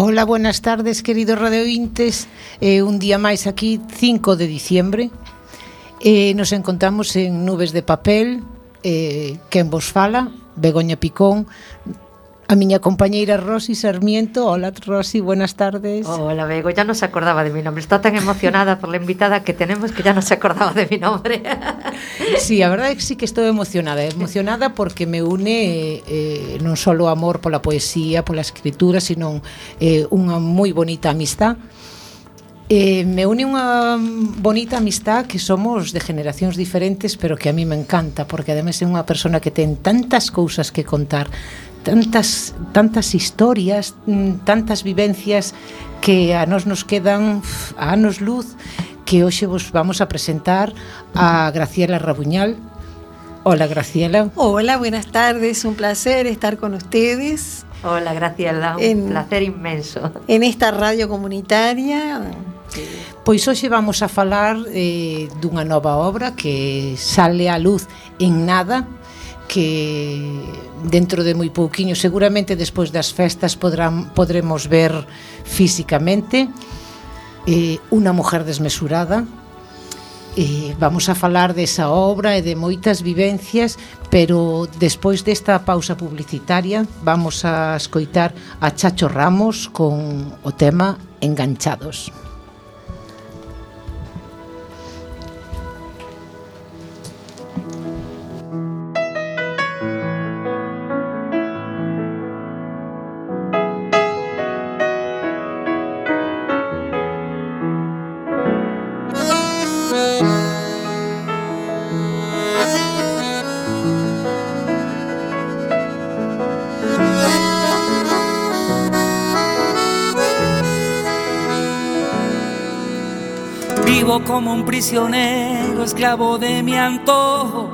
Hola, buenas tardes, queridos radiointes. Eh, Un día máis aquí, 5 de diciembre. Eh, Nos encontramos en Nubes de Papel eh, Quen vos fala, Begoña Picón a miña compañeira Rosy Sarmiento. Hola Rosy, buenas tardes. Hola Bego, ya no se acordaba de mi nombre. Está tan emocionada por la invitada que tenemos que ya no se acordaba de mi nombre. sí, a verdade é que sí que estou emocionada. Emocionada porque me une eh, non só o amor pola poesía, pola escritura, sino eh, unha moi bonita amistad. Eh, me une unha bonita amistad que somos de generacións diferentes pero que a mí me encanta porque ademais é unha persona que ten tantas cousas que contar tantas tantas historias, mm, tantas vivencias que a nos nos quedan a anos luz que hoxe vos vamos a presentar a Graciela Rabuñal. Hola Graciela. Hola, buenas tardes, un placer estar con ustedes. Hola Graciela, un en, placer inmenso. En esta radio comunitaria. Pois hoxe vamos a falar eh, dunha nova obra que sale á luz en nada, que dentro de moi pouquiño, seguramente despois das festas podrán, podremos ver físicamente eh, unha mujer desmesurada, eh, vamos a falar desa obra e de moitas vivencias, pero despois desta pausa publicitaria vamos a escoitar a Chacho Ramos con o tema Enganchados. Enganchados. Un prisionero, esclavo de mi antojo.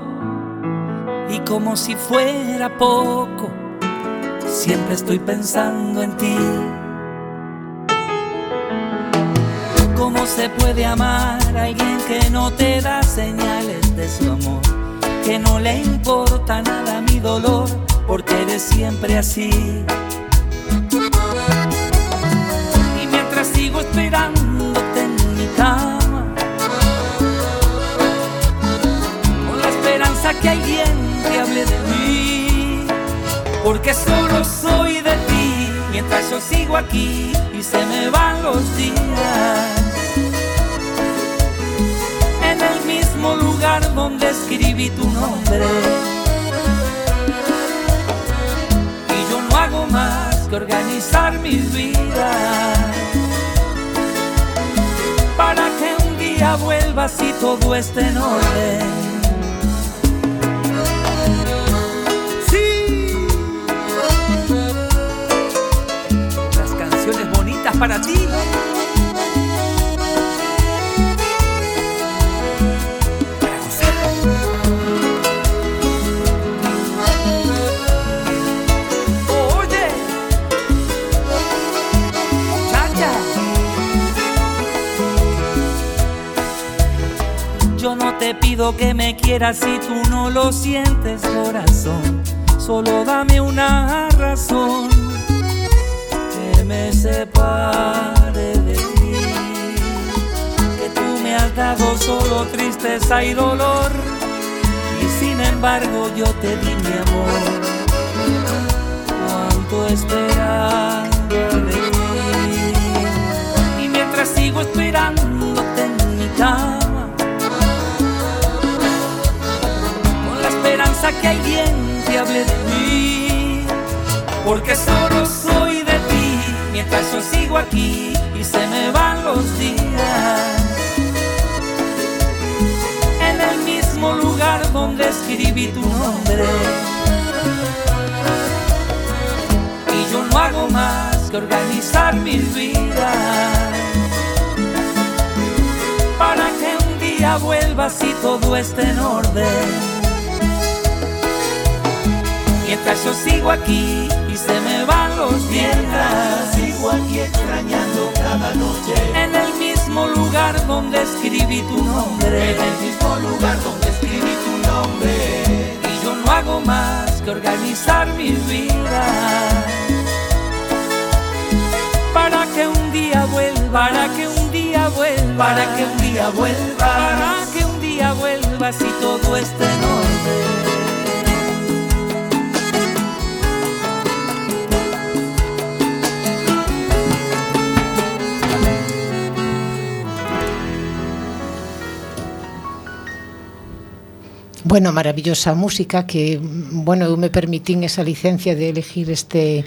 Y como si fuera poco, siempre estoy pensando en ti. ¿Cómo se puede amar a alguien que no te da señales de su amor? Que no le importa nada mi dolor, porque eres siempre así. Y mientras sigo esperándote que alguien te hable de mí, porque solo soy de ti, mientras yo sigo aquí y se me van los días. En el mismo lugar donde escribí tu nombre. Y yo no hago más que organizar mi vida para que un día vuelvas y todo esté en orden. Para ti. Oye, Yo no te pido que me quieras si tú no lo sientes, corazón. Solo dame una razón me separe de ti, que tú me has dado solo tristeza y dolor, y sin embargo yo te di mi amor, cuánto esperando de ti, y mientras sigo esperándote en mi cama, con la esperanza que alguien te hable de mí, porque solo mientras yo sigo aquí y se me van los días. En el mismo lugar donde escribí tu nombre. Y yo no hago más que organizar mi vida para que un día vuelvas y todo esté en orden. Mientras yo sigo aquí y se me van los días sigo aquí extrañando cada noche. En el mismo lugar donde escribí tu nombre. En el mismo lugar donde escribí tu nombre. Y yo no hago más que organizar mi vida. que un día vuelva, para que un día vuelva, para que un día vuelva, para que un día vuelva si todo está en orden. bueno, maravillosa música que, bueno, eu me permitín esa licencia de elegir este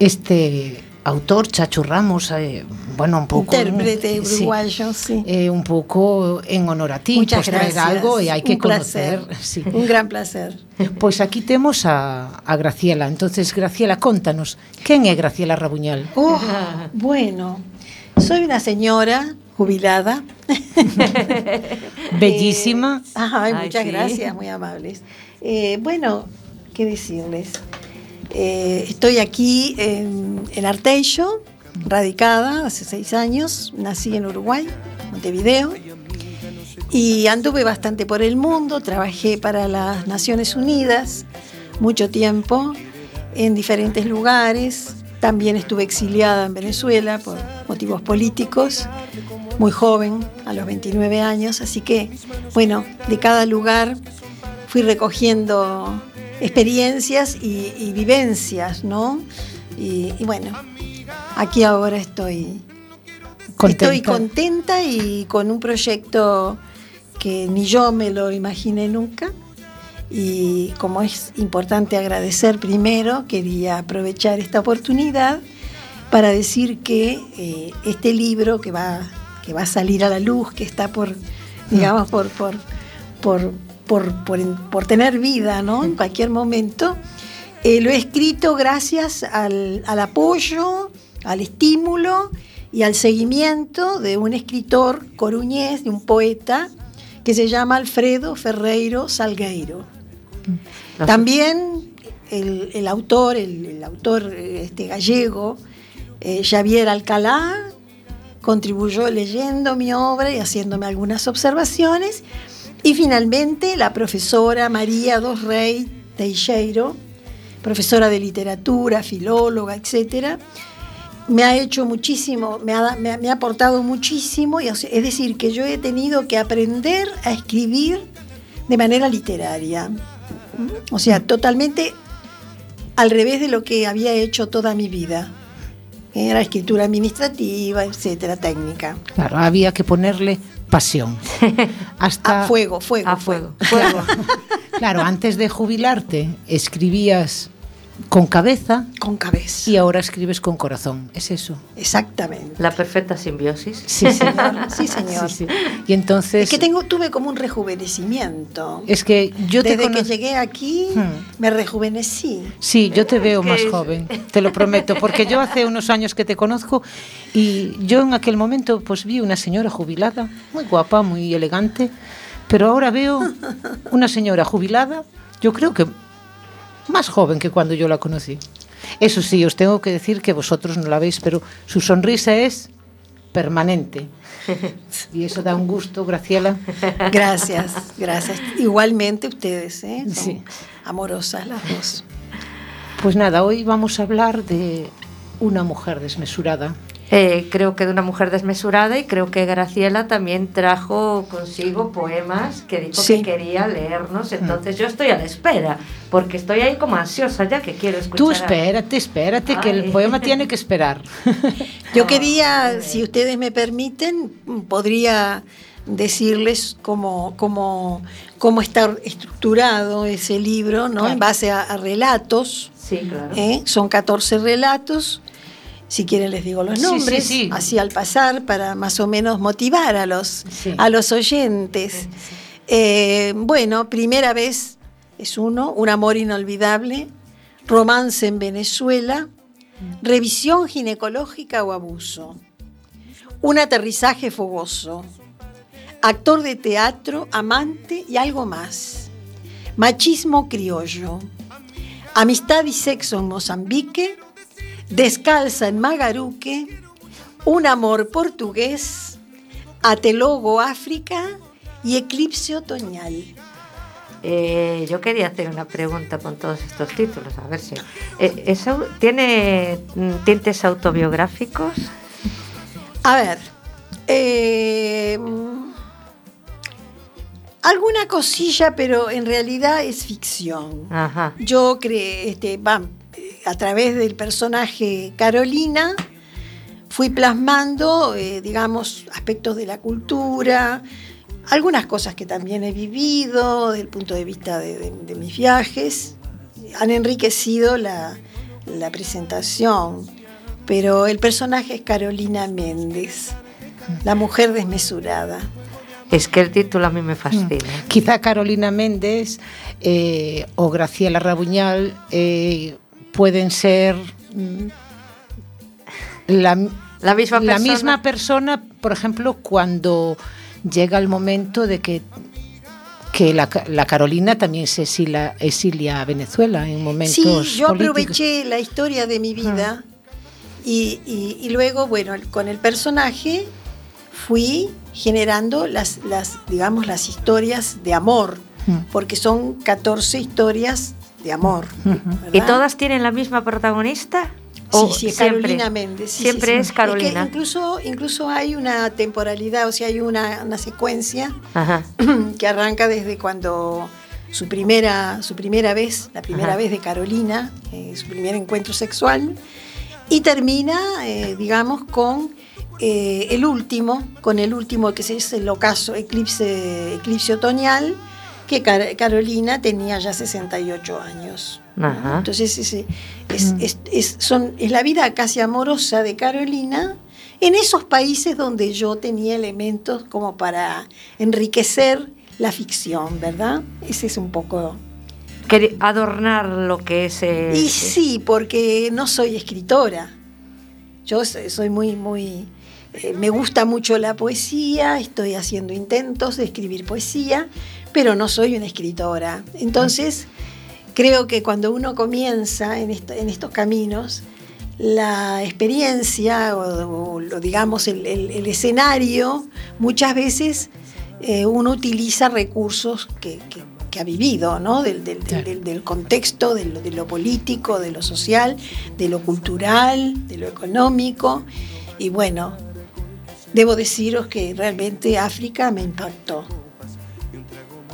este autor, Chacho Ramos, eh, bueno, un pouco... Intérprete uruguayo, sí. sí. Eh, un pouco en honor a ti, Muchas pois pues gracias. traer algo e hai que un conocer. Sí. Un gran placer. Pois pues aquí temos a, a Graciela. Entonces, Graciela, contanos, quen é Graciela Rabuñal? Oh, bueno, soy una señora jubilada. Bellísima. Eh, ay, Ay, muchas sí. gracias, muy amables. Eh, bueno, ¿qué decirles? Eh, estoy aquí en, en Arteixo, radicada hace seis años. Nací en Uruguay, Montevideo. Y anduve bastante por el mundo, trabajé para las Naciones Unidas mucho tiempo en diferentes lugares. También estuve exiliada en Venezuela por motivos políticos, muy joven, a los 29 años. Así que, bueno, de cada lugar fui recogiendo experiencias y, y vivencias, ¿no? Y, y bueno, aquí ahora estoy Estoy contenta y con un proyecto que ni yo me lo imaginé nunca. Y como es importante agradecer primero, quería aprovechar esta oportunidad para decir que eh, este libro que va, que va a salir a la luz, que está por, digamos, por, por, por, por, por- por tener vida, ¿no? En cualquier momento, eh, lo he escrito gracias al, al apoyo, al estímulo y al seguimiento de un escritor coruñés, de un poeta, que se llama Alfredo Ferreiro Salgueiro. Los- También el, el autor, el, el autor este, gallego, eh, Xavier Alcalá, contribuyó leyendo mi obra y haciéndome algunas observaciones. Y finalmente la profesora María Dos Rey Teixeiro, profesora de literatura, filóloga, etcétera, me ha hecho muchísimo, me ha, me ha- aportado muchísimo, y, es decir, que yo he tenido que aprender a escribir de manera literaria. O sea, totalmente al revés de lo que había hecho toda mi vida. Era escritura administrativa, etcétera, técnica. Claro, había que ponerle pasión. Hasta A fuego, fuego. A fuego. Fuego. Claro, antes de jubilarte escribías con cabeza Con cabeza. y ahora escribes con corazón. ¿Es eso? Exactamente. La perfecta simbiosis. Sí, sí. Sí, señor. Sí, sí. Y entonces Es que tengo, tuve como un rejuvenecimiento. es que yo te Desde que llegué aquí, Hmm. me rejuvenecí. Sí, yo te veo más es- joven, te lo prometo, porque yo hace unos años que te conozco y yo en aquel momento pues vi una señora jubilada, muy guapa, muy elegante, pero ahora veo una señora jubilada, yo creo que más joven que cuando yo la conocí. Eso sí, os tengo que decir que vosotros no la veis, pero su sonrisa es permanente. Y eso da un gusto, Graciela. Gracias, gracias. Igualmente ustedes, ¿eh? Son Sí. amorosas las dos. Pues nada, hoy vamos a hablar de una mujer desmesurada. Eh, creo que de una mujer desmesurada y creo que Graciela también trajo consigo poemas que dijo Sí. que quería leernos. Entonces yo estoy a la espera, porque estoy ahí como ansiosa ya que quiero escuchar. Tú espérate, espérate, que el Ay. poema tiene que esperar. Yo quería, si ustedes me permiten, podría decirles cómo, cómo, cómo está estructurado ese libro, ¿no? Claro. En base a, a relatos. Sí, claro. ¿eh? Son 14 relatos. Si quieren les digo los Sí, sí, nombres, sí. así al pasar, para más o menos motivar a los, a los oyentes. Eh, bueno, primera vez es uno, Un amor inolvidable, Romance en Venezuela, Revisión ginecológica o abuso, Un aterrizaje fogoso, Actor de teatro, amante y algo más, Machismo criollo, Amistad y sexo en Mozambique, Descalza en Magaruque, Un amor portugués, Atelogo África y Eclipse otoñal. Eh, yo quería hacer una pregunta con todos estos títulos, a ver si. eh, ¿eso ¿Tiene mm, tintes autobiográficos? A ver, eh, alguna cosilla, pero en realidad es ficción. Ajá. Yo creé, este, a través del personaje Carolina, fui plasmando, eh, digamos, aspectos de la cultura, algunas cosas que también he vivido desde el punto de vista de, de- de mis viajes, han enriquecido la, la presentación, pero el personaje es Carolina Méndez, la mujer desmesurada. Es que el título a mí me fascina. Quizá Carolina Méndez eh, o Graciela Rabuñal eh, pueden ser mm, la, La misma la persona. misma persona, por ejemplo, cuando llega el momento de que que la, la Carolina también se exilia, exilia a Venezuela en momentos Sí, yo políticos. aproveché la historia de mi vida y, y- y luego, bueno, con el personaje fui generando las, las, digamos, las historias de amor, Mm. porque son 14 historias de amor. ¿Y todas tienen la misma protagonista? Sí, ¿O sí, es siempre- Carolina Méndez. sí, siempre sí, sí. es Carolina. que incluso, incluso hay una temporalidad, o sea, hay una, una secuencia Ajá. que arranca desde cuando su primera, su primera vez, la primera Ajá. vez de Carolina, eh, su primer encuentro sexual, y termina, eh, digamos, con eh, el último, con el último que es el ocaso, eclipse, eclipse otoñal, que Car- Carolina tenía ya 68 años. Entonces es, es, es- es- son, es la vida casi amorosa de Carolina en esos países donde yo tenía elementos como para enriquecer la ficción, ¿verdad? Ese es un poco... Adornar lo que es. eh, Y sí, porque no soy escritora. Yo so- soy muy, muy... eh, me gusta mucho la poesía, estoy haciendo intentos de escribir poesía, pero no soy una escritora. Entonces, creo que cuando uno comienza en, esto- en estos caminos, la experiencia o, digamos el, el- el escenario, muchas veces eh, uno utiliza recursos que, que- que ha vivido, ¿no? Del, del- del- Claro. del- del contexto, de lo, de lo político, de lo social, de lo cultural, de lo económico. Y bueno, debo deciros que realmente África me impactó.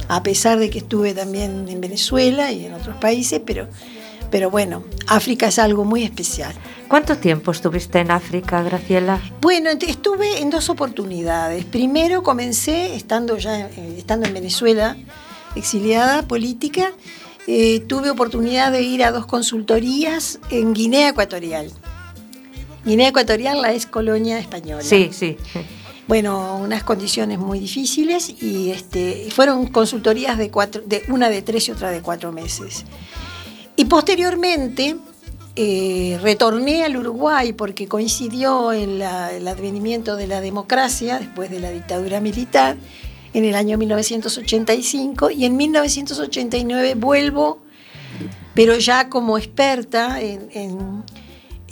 A pesar de que estuve también en Venezuela y en otros países, pero, pero bueno, África es algo muy especial. ¿Cuánto tiempo estuviste en África, Graciela? Bueno, estuve en dos oportunidades. Primero comencé estando ya eh, estando en Venezuela, exiliada política, eh, tuve oportunidad de ir a dos consultorías en Guinea Ecuatorial. Guinea Ecuatorial, la ex colonia española. Sí, sí. Bueno, unas condiciones muy difíciles y este, fueron consultorías de, cuatro, de una de tres y otra de cuatro meses. Y posteriormente eh, retorné al Uruguay porque coincidió en el advenimiento de la democracia después de la dictadura militar en el año 1985 y en 1989 vuelvo, pero ya como experta en, en-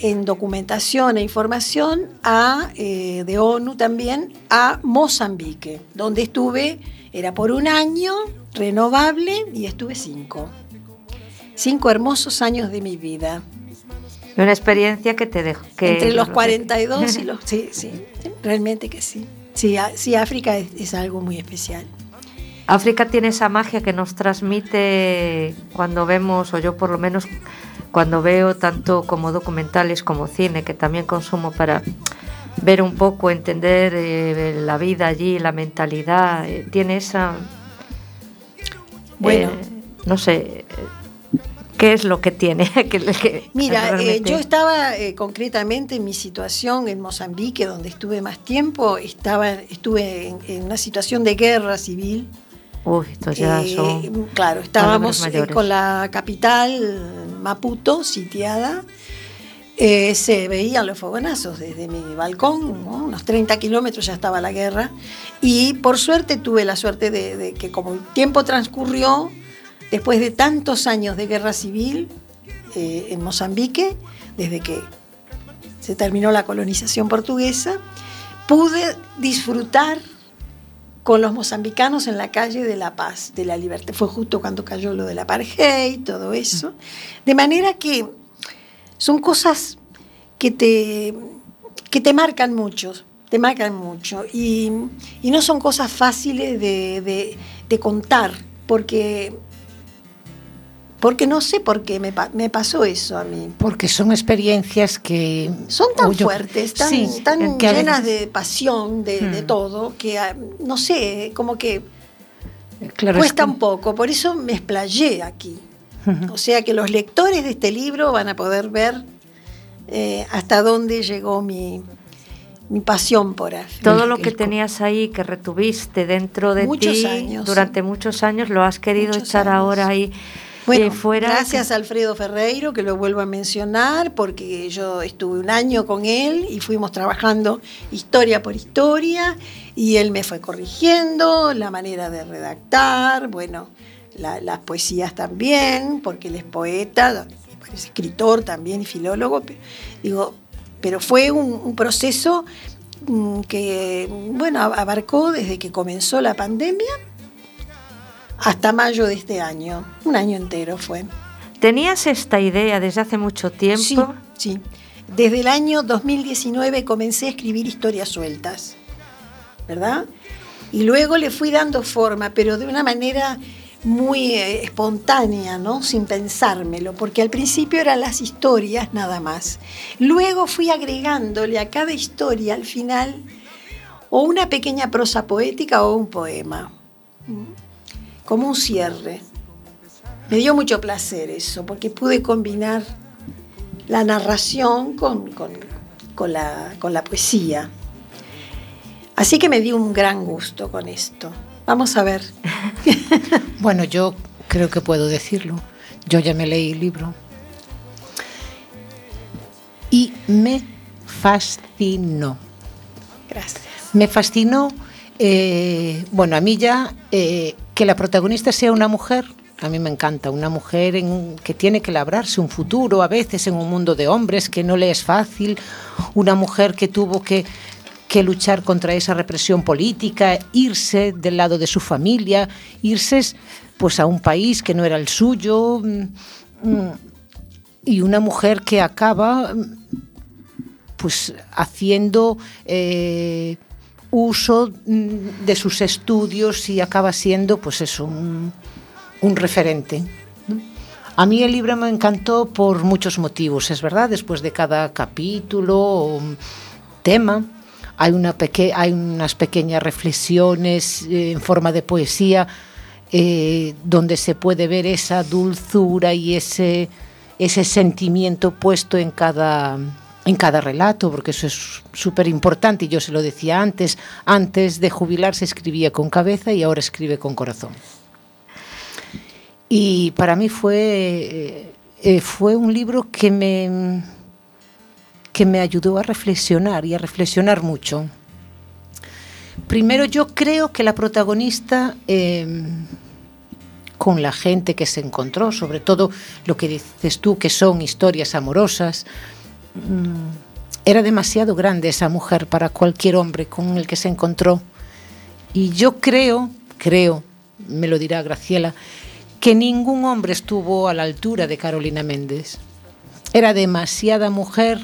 en documentación e información a, eh, de ONU también a Mozambique, donde estuve, era por un año renovable y estuve cinco. Cinco hermosos años de mi vida. Una experiencia que te dejó. que- Entre los 42 y los... Sí, sí, realmente que sí. Sí, sí África es, es algo muy especial. África tiene esa magia que nos transmite cuando vemos, o yo por lo menos cuando veo tanto como documentales como cine, que también consumo para ver un poco, entender eh, la vida allí, la mentalidad, eh, tiene esa... Bueno. eh, no sé, ¿qué es lo que tiene? que, que Mira, eh, yo estaba eh, concretamente en mi situación en Mozambique, donde estuve más tiempo, estaba, estuve en, en una situación de guerra civil. Uy, estos ya Eh, son... claro, estábamos eh, con la capital, Maputo, sitiada. Eh, se veían los fogonazos desde mi balcón, ¿no? unos 30 kilómetros ya estaba la guerra. Y por suerte tuve la suerte de, de que como el tiempo transcurrió, después de tantos años de guerra civil eh, en Mozambique, desde que se terminó la colonización portuguesa, pude disfrutar con los mozambicanos en la calle de La Paz, de la Libertad. Fue justo cuando cayó lo del apartheid, todo eso. De manera que son cosas que te, que te marcan mucho, te marcan mucho. Y, y no son cosas fáciles de, de contar, porque porque no sé por qué me, me, pasó eso a mí. Porque son experiencias que... Son tan yo, fuertes, tan, sí, tan llenas de pasión, de, hmm. de, todo, que ah, no sé, como que claro, cuesta es que... un poco. Por eso me explayé aquí. O sea que los lectores de este libro van a poder ver eh, hasta dónde llegó mi, mi pasión por él. Todo lo que tenías ahí, que retuviste dentro de muchos ti años, durante muchos años, lo has querido echar años. ahora ahí. Bueno, fuera gracias que... a Alfredo Ferreiro, que lo vuelvo a mencionar, porque yo estuve un año con él y fuimos trabajando historia por historia, y él me fue corrigiendo la manera de redactar, bueno, la, las poesías también, porque él es poeta, es escritor también y filólogo, digo, pero fue un, un proceso mm, que, bueno, abarcó desde que comenzó la pandemia hasta mayo de este año, un año entero fue. ¿Tenías esta idea desde hace mucho tiempo? Sí, sí. Desde el año 2019 comencé a escribir historias sueltas, ¿verdad? Y luego le fui dando forma, pero de una manera muy eh, espontánea, ¿no? Sin pensármelo, porque al principio eran las historias nada más. Luego fui agregándole a cada historia al final o una pequeña prosa poética o un poema como un cierre. Me dio mucho placer eso, porque pude combinar la narración con, con, con, la, con la poesía. Así que me dio un gran gusto con esto. Vamos a ver. bueno, yo creo que puedo decirlo. Yo ya me leí el libro. Y me fascinó. Gracias. Me fascinó, eh, bueno, a mí ya eh, que la protagonista sea una mujer, a mí me encanta, una mujer que tiene que labrarse un futuro a veces en un mundo de hombres que no le es fácil, una mujer que tuvo que, luchar contra esa represión política, irse del lado de su familia, irse pues a un país que no era el suyo mm, mm, y una mujer que acaba pues haciendo eh, uso mm, de sus estudios y acaba siendo pues eso, un, un referente. A mí el libro me encantó por muchos motivos, es verdad, después de cada capítulo o tema hay, una peque hay unas pequeñas reflexiones eh, en forma de poesía eh, donde se puede ver esa dulzura y ese, ese sentimiento puesto en cada, en cada relato, porque eso es súper importante, y yo se lo decía antes, antes de jubilarse escribía con cabeza y ahora escribe con corazón. Y para mí fue, eh, eh, fue un libro que me, que me ayudó a reflexionar y a reflexionar mucho. Primero yo creo que la protagonista, eh, con la gente que se encontró, sobre todo lo que dices tú, que son historias amorosas, era demasiado grande esa mujer para cualquier hombre con el que se encontró. Y yo creo, creo, me lo dirá Graciela, que ningún hombre estuvo a la altura de Carolina Méndez. Era demasiada mujer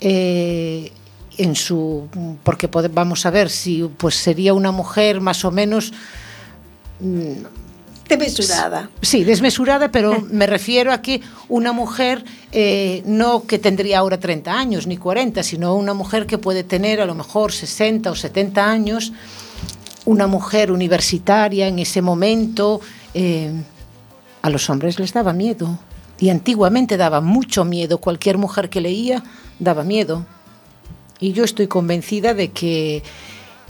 eh, en su, porque vamos a ver si pues sería una mujer más o menos mm, Desmesurada. Sí, desmesurada, pero me refiero a que una mujer eh, no que tendría ahora 30 años ni 40, sino una mujer que puede tener a lo mejor 60 o 70 años, una mujer universitaria en ese momento. Eh, a los hombres les daba miedo. Y antiguamente daba mucho miedo. Cualquier mujer que leía daba miedo. Y yo estoy convencida de que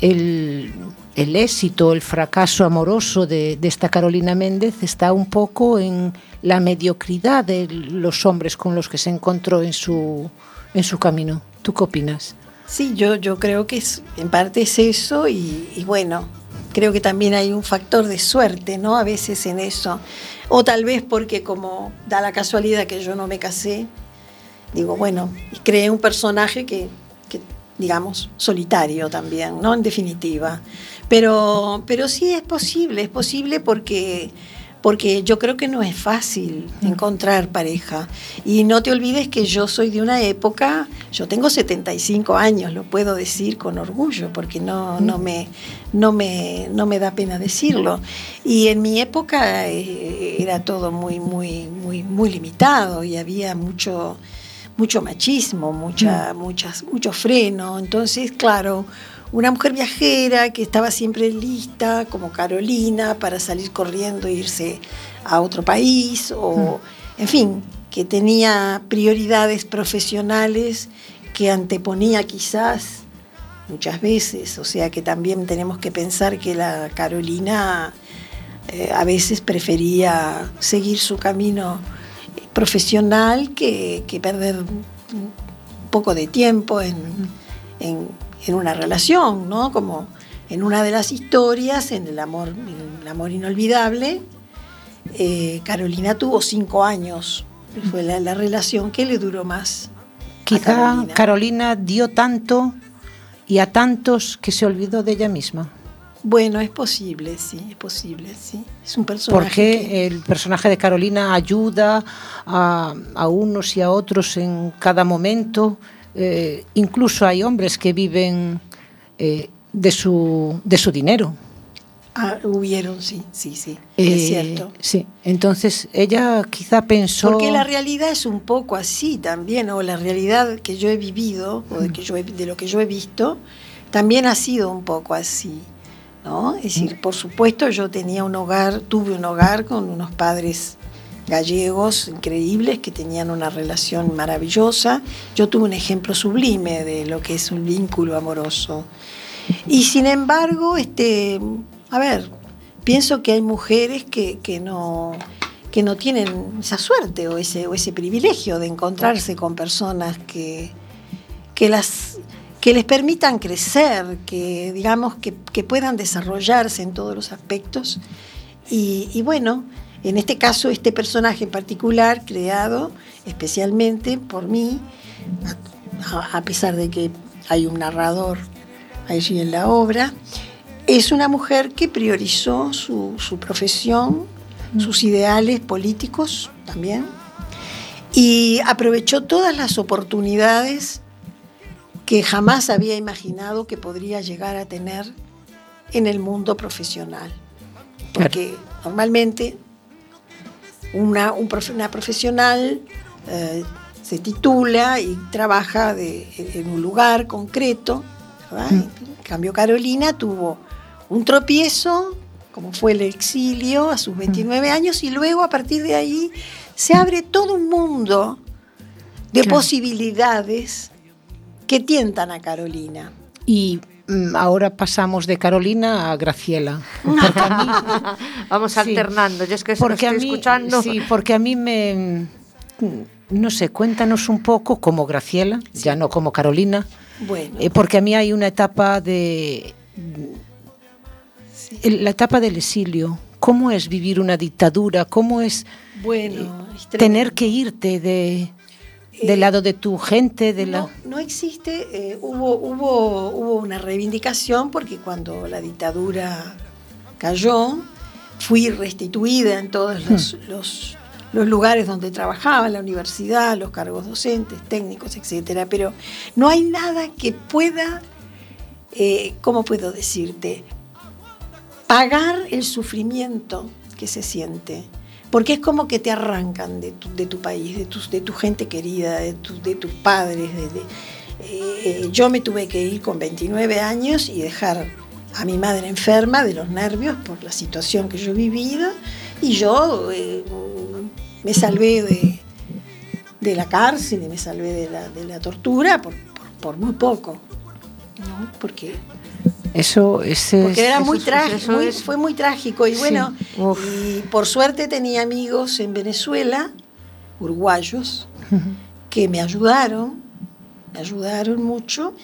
el, el éxito, el fracaso amoroso de, esta Carolina Méndez está un poco en la mediocridad de los hombres con los que se encontró en su, en su camino. ¿Tú qué opinas? Sí, yo, yo creo que es, en parte es eso y, y bueno, creo que también hay un factor de suerte, ¿no? A veces en eso. O tal vez porque como da la casualidad que yo no me casé, digo, bueno, y creé un personaje que, que digamos, solitario también, ¿no? En definitiva. Pero, pero sí es posible, es posible porque porque yo creo que no es fácil encontrar pareja. Y no te olvides que yo soy de una época, yo tengo 75 años, lo puedo decir con orgullo, porque no, no, me, no, me, no me da pena decirlo. Y en mi época eh, era todo muy, muy, muy, muy limitado y había mucho mucho machismo, mucha, muchas, mucho freno. Entonces, claro, una mujer viajera que estaba siempre lista, como Carolina, para salir corriendo e irse a otro país, o, en fin, que tenía prioridades profesionales que anteponía quizás muchas veces, o sea que también tenemos que pensar que la Carolina eh, a veces prefería seguir su camino profesional que, perder un poco de tiempo en en una relación, ¿no? Como en una de las historias, en el amor, en el amor inolvidable, eh, Carolina tuvo cinco años. Fue la, relación que le duró más. Quizá Carolina. dio tanto y a tantos que se olvidó de ella misma. Bueno, es posible, sí, es posible, sí. Es un personaje. Porque el personaje de Carolina ayuda a, a unos y a otros en cada momento eh, incluso hay hombres que viven eh, de, su, de su dinero. Ah, hubieron, sí, sí, sí, es eh, cierto. Sí, entonces ella quizá pensó... Porque la realidad es un poco así también, o la realidad que yo he vivido, o de, que yo de lo que yo he visto, también ha sido un poco así, ¿no? Es decir, por supuesto yo tenía un hogar, tuve un hogar con unos padres gallegos increíbles que tenían una relación maravillosa. Yo tuve un ejemplo sublime de lo que es un vínculo amoroso. Y sin embargo, este, a ver, pienso que hay mujeres que, no, que no tienen esa suerte o ese, o ese privilegio de encontrarse con personas que, que, las, que les permitan crecer, que digamos que, puedan desarrollarse en todos los aspectos. Y, y bueno, en este caso, este personaje en particular, creado especialmente por mí, a, pesar de que hay un narrador allí en la obra, es una mujer que priorizó su, profesión, sus ideales políticos también, y aprovechó todas las oportunidades que jamás había imaginado que podría llegar a tener en el mundo profesional. Porque normalmente una, una profesional eh, se titula y trabaja en un lugar concreto. Mm. En cambio, Carolina tuvo un tropiezo, como fue el exilio a sus 29 mm. años, y luego a partir de ahí se abre todo un mundo de posibilidades que tientan a Carolina. Y ahora pasamos de Carolina a Graciela. Vamos alternando. Yo es que porque estoy escuchando. Sí, porque a mí me. No sé, cuéntanos un poco como Graciela, ya no como Carolina. Bueno. Eh, porque a mí hay una etapa de. La etapa del exilio. ¿Cómo es vivir una dictadura? ¿Cómo es bueno, tener que irte de, del lado de tu gente, de no, no existe, eh, hubo, hubo, hubo una reivindicación porque cuando la dictadura cayó, fui restituida en todos los, hmm. los, los lugares donde trabajaba, la universidad, los cargos docentes, técnicos, etcétera, pero no hay nada que pueda, eh, ¿cómo puedo decirte? Pagar el sufrimiento que se siente porque es como que te arrancan de tu, tu país, de, tus, de tu gente querida, de, de tus padres. Eh, yo me tuve que ir con 29 años y dejar a mi madre enferma de los nervios por la situación que yo he vivido y yo eh, me salvé de, la cárcel y me salvé de la, de la tortura por, por, muy poco, ¿no? porque eso, ese, Porque era muy trágico, fue muy trágico. Y bueno, y por suerte tenía amigos en Venezuela, uruguayos, que me ayudaron, me ayudaron mucho.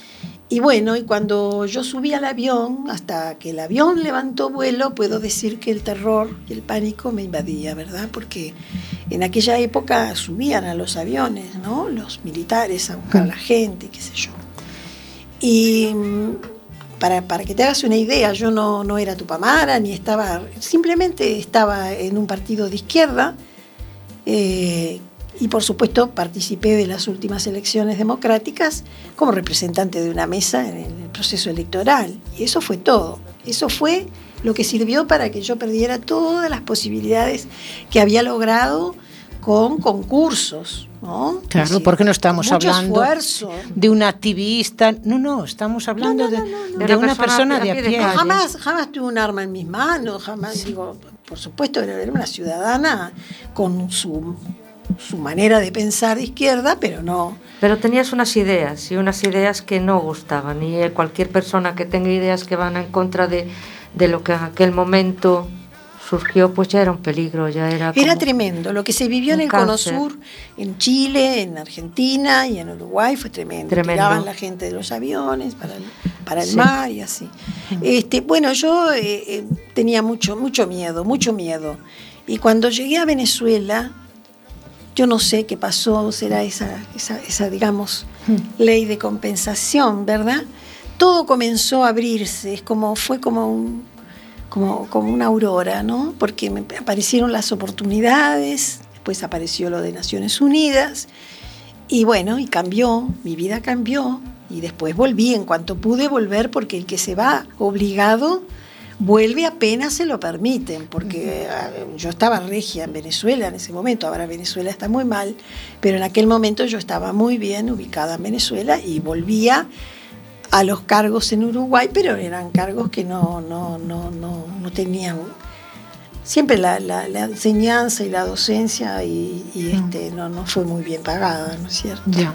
Y bueno, y cuando yo subí al avión, hasta que el avión levantó vuelo, puedo decir que el terror y el pánico me invadía, ¿verdad? Porque en aquella época subían a los aviones, ¿no? Los militares a buscar a la gente, qué sé yo. Y para, que te hagas una idea, yo no, no era tupamara, ni estaba, simplemente estaba en un partido de izquierda. eh, y por supuesto participé de las últimas elecciones democráticas como representante de una mesa en el proceso electoral. Y eso fue todo. Eso fue lo que sirvió para que yo perdiera todas las posibilidades que había logrado con concursos. ¿No? Claro, decir, porque no estamos mucho hablando esfuerzo. de un activista. No, no, estamos hablando No, no, de, no, no, de una persona persona de a pie de calle. Jamás, jamás tuve un arma en mis manos, jamás digo, por supuesto, era una ciudadana con su, su manera de pensar de izquierda, pero no. Pero tenías unas ideas y unas ideas que no gustaban. Y cualquier persona que tenga ideas que van en contra de, de lo que en aquel momento surgió, pues ya era un peligro, ya era. Era tremendo. Lo que se vivió en el Cono cáncer. Sur, en Chile, en Argentina y en Uruguay fue tremendo. Tremendo. Tiraban la gente de los aviones para el, para el Sí. mar y así. Este, bueno, yo eh, eh, tenía mucho, mucho miedo, mucho miedo. Y cuando llegué a Venezuela, yo no sé qué pasó, será esa, esa, esa digamos, ley de compensación, ¿verdad? Todo comenzó a abrirse, es como, fue como un, como, como una aurora, ¿no? Porque me aparecieron las oportunidades, después apareció lo de Naciones Unidas, y bueno, y cambió, mi vida cambió, y después volví, en cuanto pude volver, porque el que se va obligado vuelve apenas se lo permiten, porque eh, yo estaba regia en Venezuela en ese momento, ahora Venezuela está muy mal, pero en aquel momento yo estaba muy bien ubicada en Venezuela y volvía a los cargos en Uruguay, pero eran cargos que no, no, no, no, no tenían siempre la, la- la enseñanza y la docencia y, y, este no, no fue muy bien pagada, ¿no es cierto? Ya.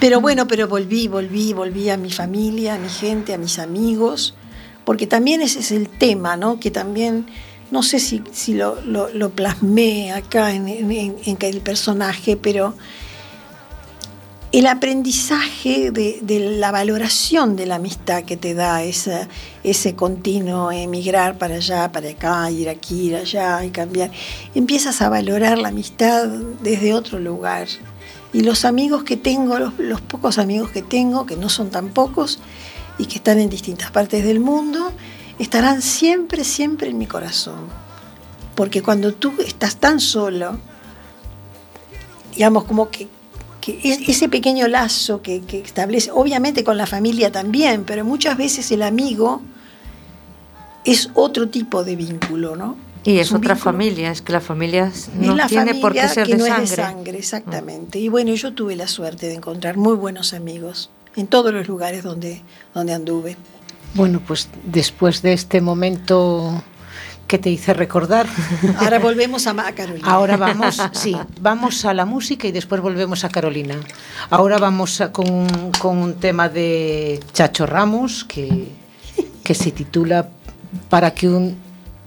Pero bueno, pero volví, volví, volví a mi familia, a mi gente, a mis amigos, porque también ese es el tema, ¿no? Que también, no sé si, si lo, lo- lo plasmé acá en, en- en- el personaje, pero el aprendizaje de, la valoración de la amistad que te da ese continuo emigrar para allá, para acá, ir aquí, ir allá y cambiar, empiezas a valorar la amistad desde otro lugar. Y los amigos que tengo, los, los pocos amigos que tengo, que no son tan pocos y que están en distintas partes del mundo, estarán siempre, siempre en mi corazón. Porque cuando tú estás tan solo, digamos, como que, que es- ese pequeño lazo que, que establece, obviamente con la familia también, pero muchas veces el amigo es otro tipo de vínculo, ¿no? Y es otra vínculo. familia, es que la familia es- Es no la tiene por qué familia ser que de no sangre. es de sangre, exactamente. Y bueno, yo tuve la suerte de encontrar muy buenos amigos en todos los lugares donde, donde anduve. Bueno, pues después de este momento que te hice recordar. Ahora volvemos a, a, Carolina. Ahora vamos, sí, vamos a la música y después volvemos a Carolina. Ahora vamos a, con, con, un tema de Chacho Ramos que, que se titula Para que un,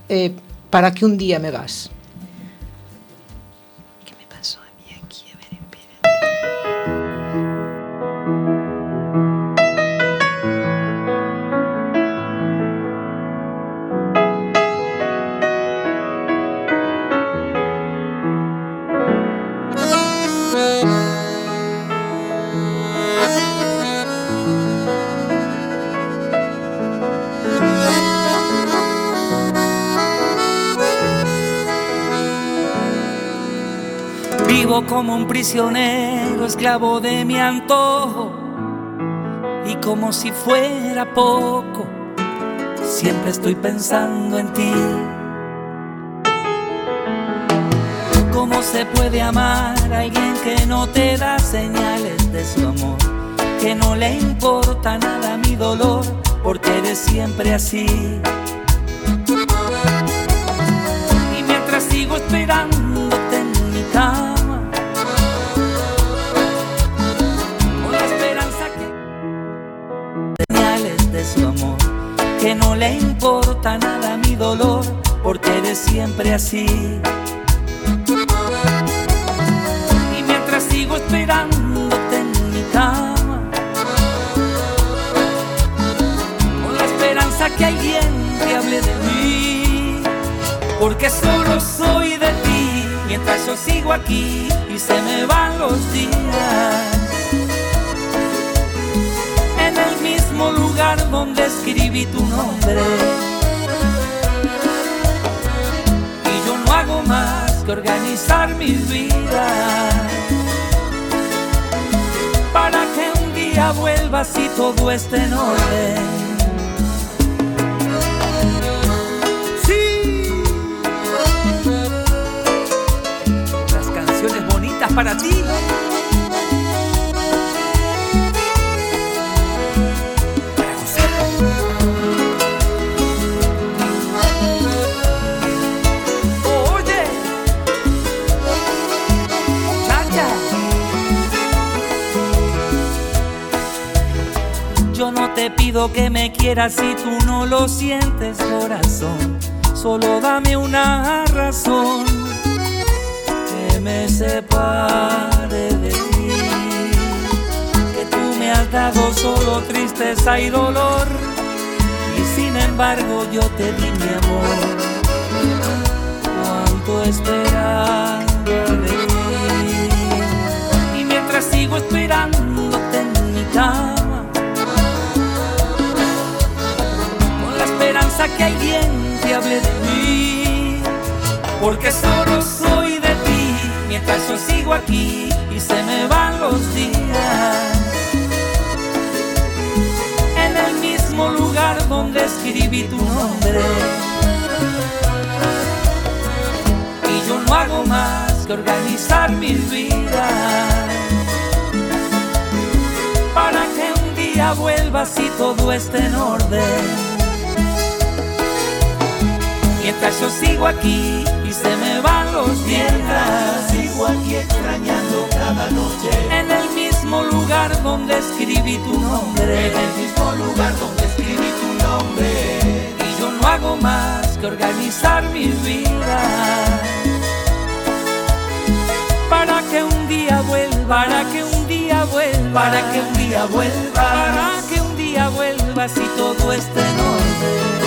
eh, para que un día me vas. Como un prisionero, esclavo de mi antojo. Y como si fuera poco, siempre estoy pensando en ti. ¿Cómo se puede amar a alguien que no te da señales de su amor? Que no le importa nada mi dolor, porque eres siempre así. Y mientras sigo esperándote le importa nada mi dolor, porque eres siempre así. Y mientras sigo esperándote en mi cama, con la esperanza que alguien te hable de mí, porque solo soy de ti, mientras yo sigo aquí y se me van los días. Mismo lugar donde escribí tu nombre. Y yo no hago más que organizar mi vida para que un día vuelvas y todo esté en orden. Sí. Las canciones bonitas para ti. Que me quieras si tú no lo sientes, corazón. Solo dame una razón que me separe de ti. Que tú me has dado solo tristeza y dolor. Y sin embargo yo te di mi amor. Cuánto esperaba de ti. Y mientras sigo esperándote en mi cama que alguien te hable de mí, porque solo soy de ti, mientras yo sigo aquí y se me van los días. En el mismo lugar donde escribí tu nombre. Y yo no hago más que organizar mi vida para que un día vuelvas y todo esté en orden. Mientras yo sigo aquí y se me van los días, Sigo aquí extrañando cada noche. en el mismo lugar donde escribí tu nombre. En el mismo lugar donde escribí tu nombre. Y yo no hago más que organizar mi vida para que un día vuelva, para que un día vuelva, Para que un día vuelvas. para que un día vuelvas y todo esté en orden.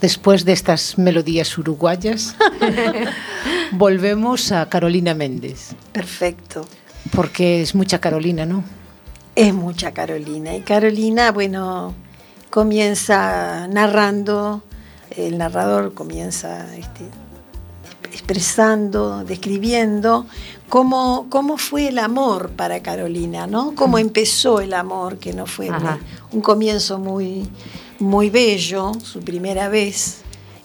Después de estas melodías uruguayas, volvemos a Carolina Méndez, Perfecto. porque es mucha Carolina, ¿no? Es mucha Carolina. Y Carolina, bueno, comienza narrando, el narrador comienza este, expresando, describiendo cómo, cómo fue el amor para Carolina, ¿no? Cómo empezó el amor, que no fue un comienzo muy, muy bello, su primera vez,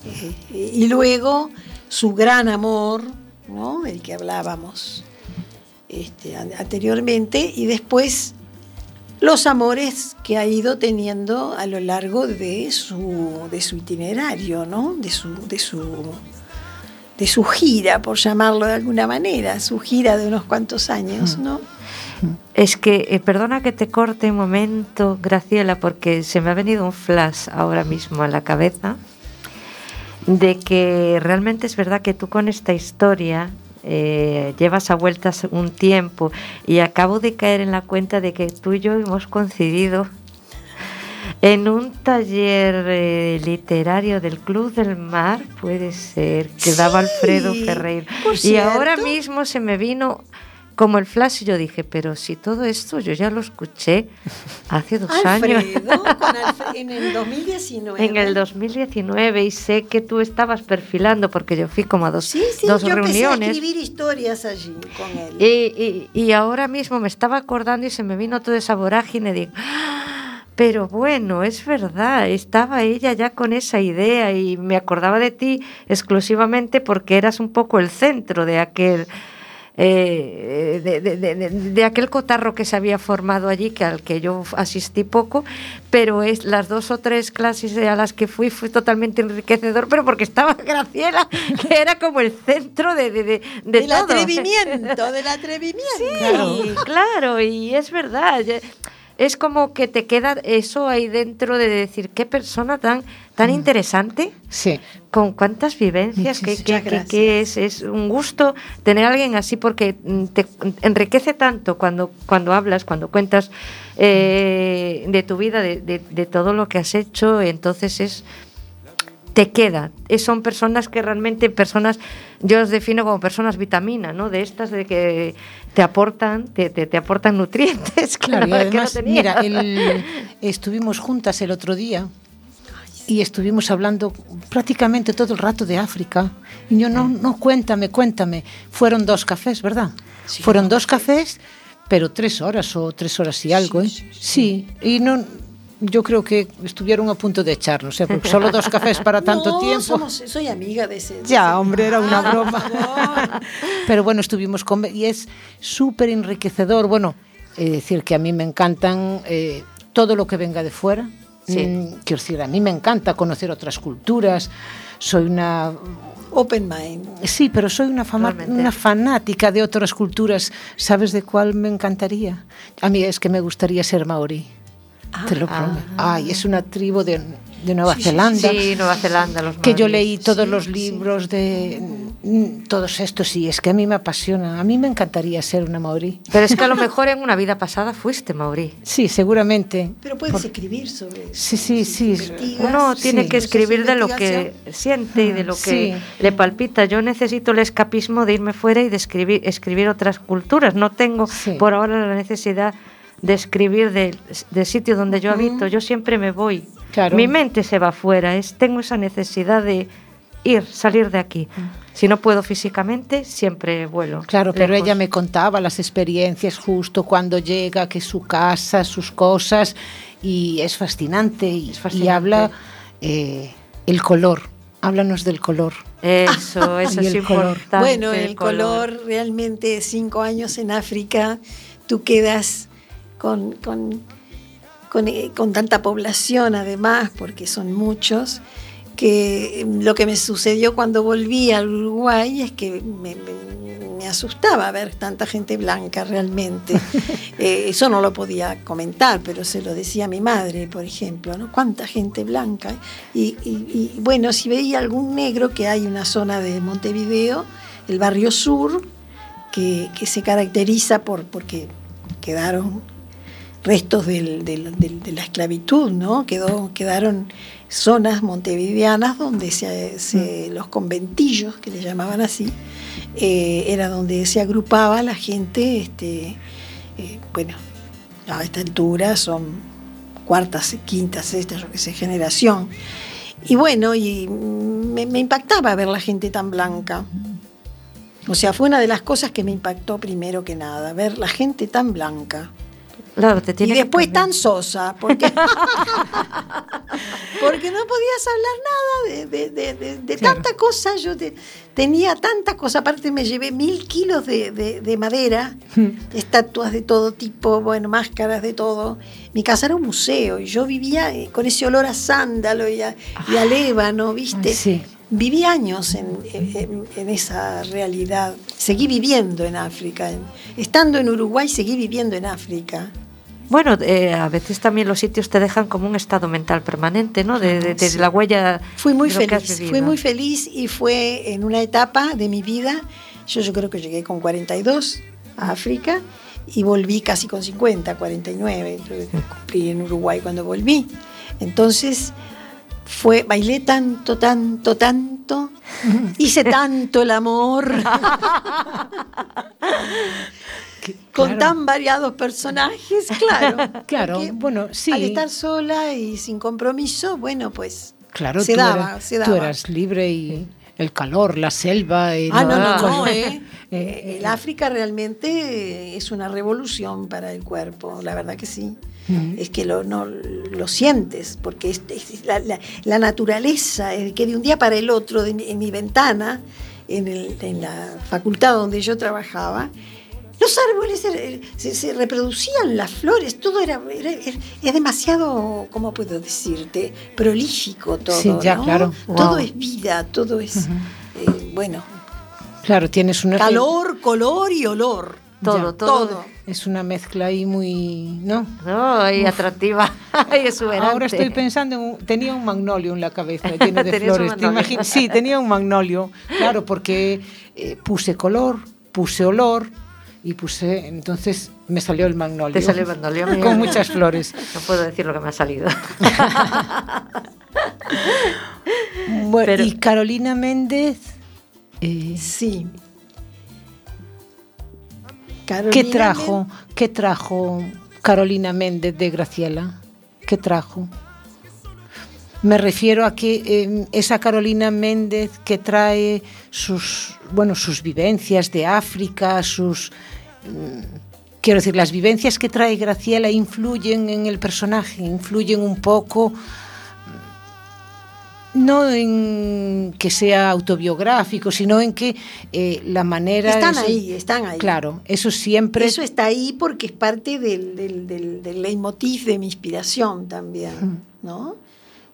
eh, y luego su gran amor, ¿no? El que hablábamos este, an- anteriormente, y después los amores que ha ido teniendo a lo largo de su, de su itinerario, ¿no? De su, de su de su gira, por llamarlo de alguna manera, su gira de unos cuantos años, ¿no? Es que, eh, perdona que te corte un momento, Graciela, porque se me ha venido un flash ahora mismo a la cabeza de que realmente es verdad que tú con esta historia eh, llevas a vueltas un tiempo y acabo de caer en la cuenta de que tú y yo hemos coincidido en un taller eh, literario del Club del Mar, puede ser, que daba Alfredo Ferreira. Y ahora mismo se me vino como el flash y yo dije, pero si todo esto yo ya lo escuché hace dos años. Alfredo, con en el 2019. En el 2019 y sé que tú estabas perfilando porque yo fui como a dos, Sí, sí, dos yo a reuniones escribir historias allí con él. y, y- y ahora mismo me estaba acordando y se me vino toda esa vorágine de "Ah, pero bueno, es verdad, estaba ella ya con esa idea y me acordaba de ti exclusivamente porque eras un poco el centro de aquel eh, de, de- de- de- de aquel cotarro que se había formado allí, que al que yo asistí poco, pero es las dos o tres clases a las que fui fue totalmente enriquecedor, pero porque estaba Graciela, que era como el centro de, de, de, de del todo. atrevimiento, del atrevimiento. Sí, claro, y es verdad. Es como que te queda eso ahí dentro de decir, qué persona tan, tan interesante, Sí. con cuántas vivencias, que, que- que- que es, es un gusto tener a alguien así porque mm, te enriquece tanto cuando, cuando hablas, cuando cuentas eh, de tu vida, de, de- de todo lo que has hecho, entonces es te queda. Eh, Son personas que realmente, personas, yo os defino como personas vitamina, ¿no? De estas de que te aportan, te, te, te aportan nutrientes. que Claro, y no- que no además, mira, el- estuvimos juntas el otro día y estuvimos hablando prácticamente todo el rato de África. Y yo, no, no, cuéntame, cuéntame. Fueron dos cafés, ¿verdad? Fueron dos cafés, pero tres horas o tres horas y algo, ¿eh? Sí, y no... Yo creo que estuvieron a punto de echarnos, ¿eh? porque solo dos cafés para tanto No, tiempo. somos- soy amiga de ese. de Ya, ese- hombre, era una Ah, broma. Pero bueno, estuvimos con... Y es súper enriquecedor. Bueno, es decir, que a mí me encantan eh, todo lo que venga de fuera. Sí. Mm, quiero decir, a mí me encanta conocer otras culturas. Soy una... Open mind. Sí, pero soy una, fama- una fanática de otras culturas. ¿Sabes de cuál me encantaría? A mí es que me gustaría ser maorí. Te lo prometo. Ay, es una tribu de, de Nueva Zelanda Sí, Nueva Zelanda, los que yo leí todos los libros de mm, todos estos y es que a mí me apasiona. A mí me encantaría ser una maorí. Pero es que a lo mejor en una vida pasada fuiste maorí. Sí, seguramente. Pero puedes escribir sobre eso. Sí, sí, sí. Uno Sí. tiene que escribir de lo que siente y de lo que Sí. le palpita. Yo necesito el escapismo de irme fuera y de escribir, escribir otras culturas. No tengo Sí. por ahora la necesidad de escribir del, del sitio donde yo habito. Yo siempre me voy. Claro. Mi mente se va fuera. Es, tengo esa necesidad de ir, salir de aquí. Si no puedo físicamente, siempre vuelo. Claro, pero lejos. ella me contaba las experiencias justo cuando llega, que su casa, sus cosas, y es fascinante. Y, Es fascinante. y habla eh, el color. Háblanos del color. Eso, eso es el color. importante. Bueno, el color, realmente cinco años en África, tú quedas con, con, con, eh, con tanta población además, porque son muchos, que mm, lo que me sucedió cuando volví al Uruguay es que me, me- me asustaba ver tanta gente blanca realmente. Eh, eso no lo podía comentar, pero se lo decía a mi madre, por ejemplo, ¿no? Cuánta gente blanca. Y, y- y, bueno, si veía algún negro, que hay una zona de Montevideo, el barrio sur, que, que se caracteriza por porque quedaron restos del- del- del- de la esclavitud, ¿no? Quedó, quedaron zonas montevideanas donde se, se- los conventillos, que le llamaban así, eh, era donde se agrupaba la gente, este, eh, bueno, a esta altura son cuartas, quintas, sextas, yo qué sé, generación. Y bueno, y me, me impactaba ver la gente tan blanca. O sea, fue una de las cosas que me impactó primero que nada, ver la gente tan blanca. Claro, te Y tiene después tan sosa, porque, porque no podías hablar nada de, de- de- de- Claro. tanta cosa. Yo te- tenía tanta cosa, aparte me llevé mil kilos de, de- de madera, estatuas de todo tipo, bueno, máscaras de todo. Mi casa era un museo y yo vivía eh, con ese olor a sándalo y a, y a lébano, ¿viste? Sí. Viví años en, en- en esa realidad. Seguí viviendo en África. Estando en Uruguay, seguí viviendo en África. Bueno, eh, a veces también los sitios te dejan como un estado mental permanente, ¿no? De, de- de Sí. la huella. Fui muy de lo feliz, fui muy feliz y fue en una etapa de mi vida, yo, yo creo que llegué con 42 a África y volví casi con 50, 49, entonces cumplí en Uruguay cuando volví. Entonces fue, bailé tanto, tanto, tanto, hice tanto el amor. Con Claro. tan variados personajes, claro. Claro, bueno, sí. Al estar sola y sin compromiso, bueno, pues Claro, se tú, daba, eras, se tú daba. eras libre y el calor, la selva. y Ah, no, no, Ah. no, ¿eh? Eh, El África realmente es una revolución para el cuerpo, la verdad que sí. Es que lo, no, lo sientes, porque es, es la, la- la naturaleza, el que de un día para el otro, de en mi ventana, en, el- en la facultad donde yo trabajaba, los árboles se, se reproducían, las flores, todo era, era- era- es demasiado, ¿cómo puedo decirte? Prolífico todo. Sí, ya, ¿no? claro. Todo es vida, todo es, eh, bueno, Claro, tienes una. calor, color y olor. Todo, Ya. todo. todo. Es una mezcla ahí muy, ¿no? No, y atractiva, y exuberante. Ahora estoy pensando, en un- tenía un magnolio en la cabeza lleno de un flores. ¿Te magnolio. imaginas? Sí, tenía un magnolio, claro, porque eh, puse color, puse olor y puse, entonces me salió el magnolio. Te salió el magnolio, mira. Con muchas flores. No puedo decir lo que me ha salido. Bueno, Pero- y Carolina Méndez, eh, Sí. Carolina ¿qué trajo? ¿Qué trajo Carolina Méndez de Graciela? ¿Qué trajo? Me refiero a que eh, esa Carolina Méndez que trae sus, bueno, sus vivencias de África, sus mm, quiero decir, las vivencias que trae Graciela influyen en el personaje, influyen un poco no en que sea autobiográfico, sino en que eh, la manera... Están eso- ahí, están ahí. Claro, eso siempre... Eso está ahí porque es parte del, del, del, del leitmotiv de mi inspiración también, ¿no?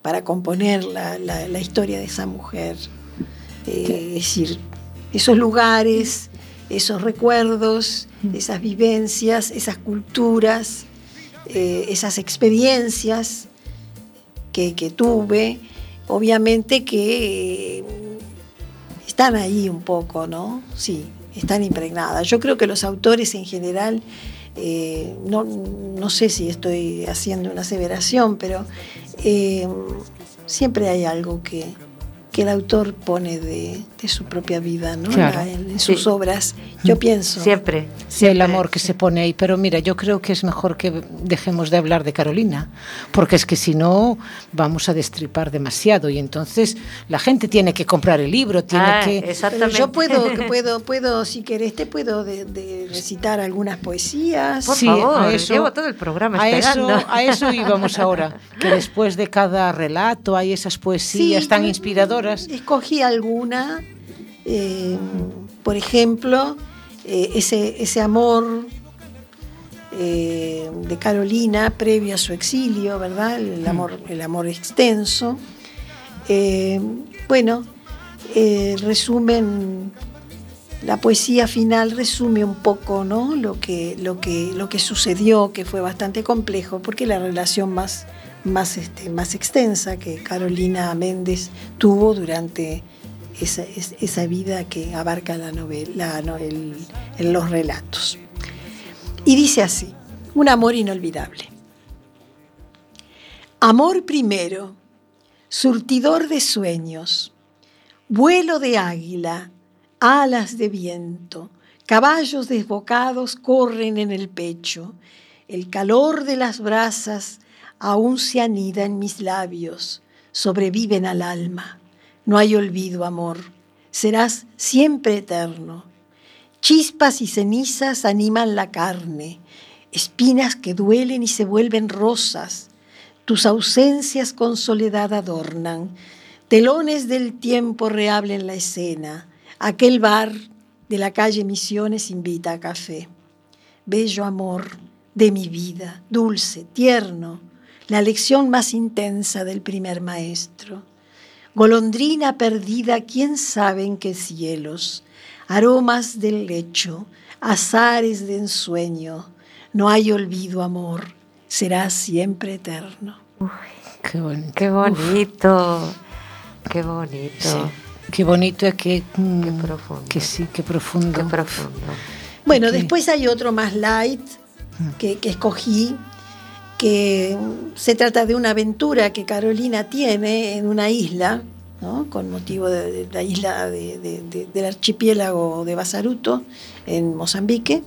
Para componer la, la- la historia de esa mujer. Eh, es decir, esos lugares, esos recuerdos, esas vivencias, esas culturas, eh, esas experiencias que, que tuve, obviamente que eh, están ahí un poco, ¿no? Sí, están impregnadas. Yo creo que los autores en general, eh, no, no sé si estoy haciendo una aseveración, pero eh, siempre hay algo que, que el autor pone de, de su propia vida, ¿no? Claro. La- en, en sus Sí. obras, yo pienso. Siempre. Sí, el siempre. amor que se pone ahí. Pero mira, yo creo que es mejor que dejemos de hablar de Carolina, porque es que si no vamos a destripar demasiado y entonces la gente tiene que comprar el libro, tiene Ah, que... Pero Exactamente. yo puedo, puedo, puedo, si querés, te puedo de- de recitar algunas poesías. Por Sí, favor, a eso- llevo todo el programa a esperando. eso, a eso íbamos ahora, que después de cada relato hay esas poesías Sí, tan mm, Escogí alguna, eh, por ejemplo, eh, ese, ese amor eh, de Carolina previo a su exilio, ¿verdad? El amor, el amor extenso. Bueno, resumen, la poesía final resume un poco ¿no? lo, que, lo, que, lo que sucedió, que fue bastante complejo, porque la relación más, más, este, más extensa que Carolina Méndez tuvo durante esa, es- esa vida que abarca la novela, no, el- en los relatos. Y dice así, un amor inolvidable. Amor primero, surtidor de sueños, vuelo de águila, alas de viento, caballos desbocados corren en el pecho, el calor de las brasas aún se anida en mis labios, sobreviven al alma. No hay olvido, amor, serás siempre eterno. Chispas y cenizas animan la carne, espinas que duelen y se vuelven rosas. Tus ausencias con soledad adornan, telones del tiempo reablen la escena. Aquel bar de la calle Misiones invita a café. Bello amor de mi vida, dulce, tierno, la lección más intensa del primer maestro. Golondrina perdida, quién sabe en qué cielos, aromas del lecho, azares de ensueño. No hay olvido, amor, será siempre eterno. Qué bonito. Qué bonito. Qué bonito. Sí. Qué bonito es que... mm, Qué profundo. Que sí, qué profundo. Qué profundo. Bueno, después hay otro más light que, que escogí, que se trata de una aventura que Carolina tiene en una isla, ¿no? con motivo de, de la isla de- de- de- del archipiélago de Basaruto, en Mozambique,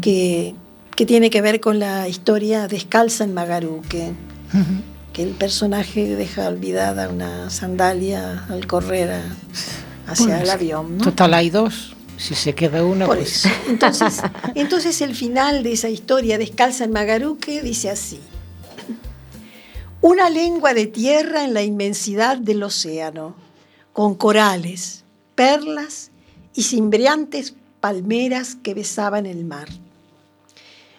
que, que tiene que ver con la historia descalza en Magarú, que, que el personaje deja olvidada una sandalia al correr a- hacia Bueno, el avión. ¿no? Total, hay dos. Si se queda una, Por pues... eso. Entonces, entonces el final de esa historia descalza en Magaruque dice así. Una lengua de tierra en la inmensidad del océano, con corales, perlas y cimbreantes palmeras que besaban el mar.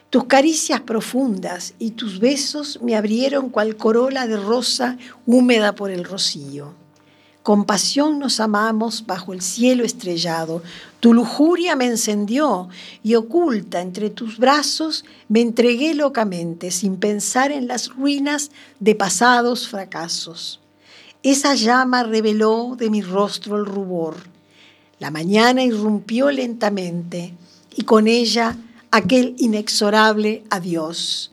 Tus caricias profundas y tus besos me abrieron cual corola de rosa húmeda por el rocío. Con pasión nos amamos bajo el cielo estrellado. Tu lujuria me encendió y oculta entre tus brazos me entregué locamente sin pensar en las ruinas de pasados fracasos. Esa llama reveló de mi rostro el rubor. La mañana irrumpió lentamente y con ella aquel inexorable adiós.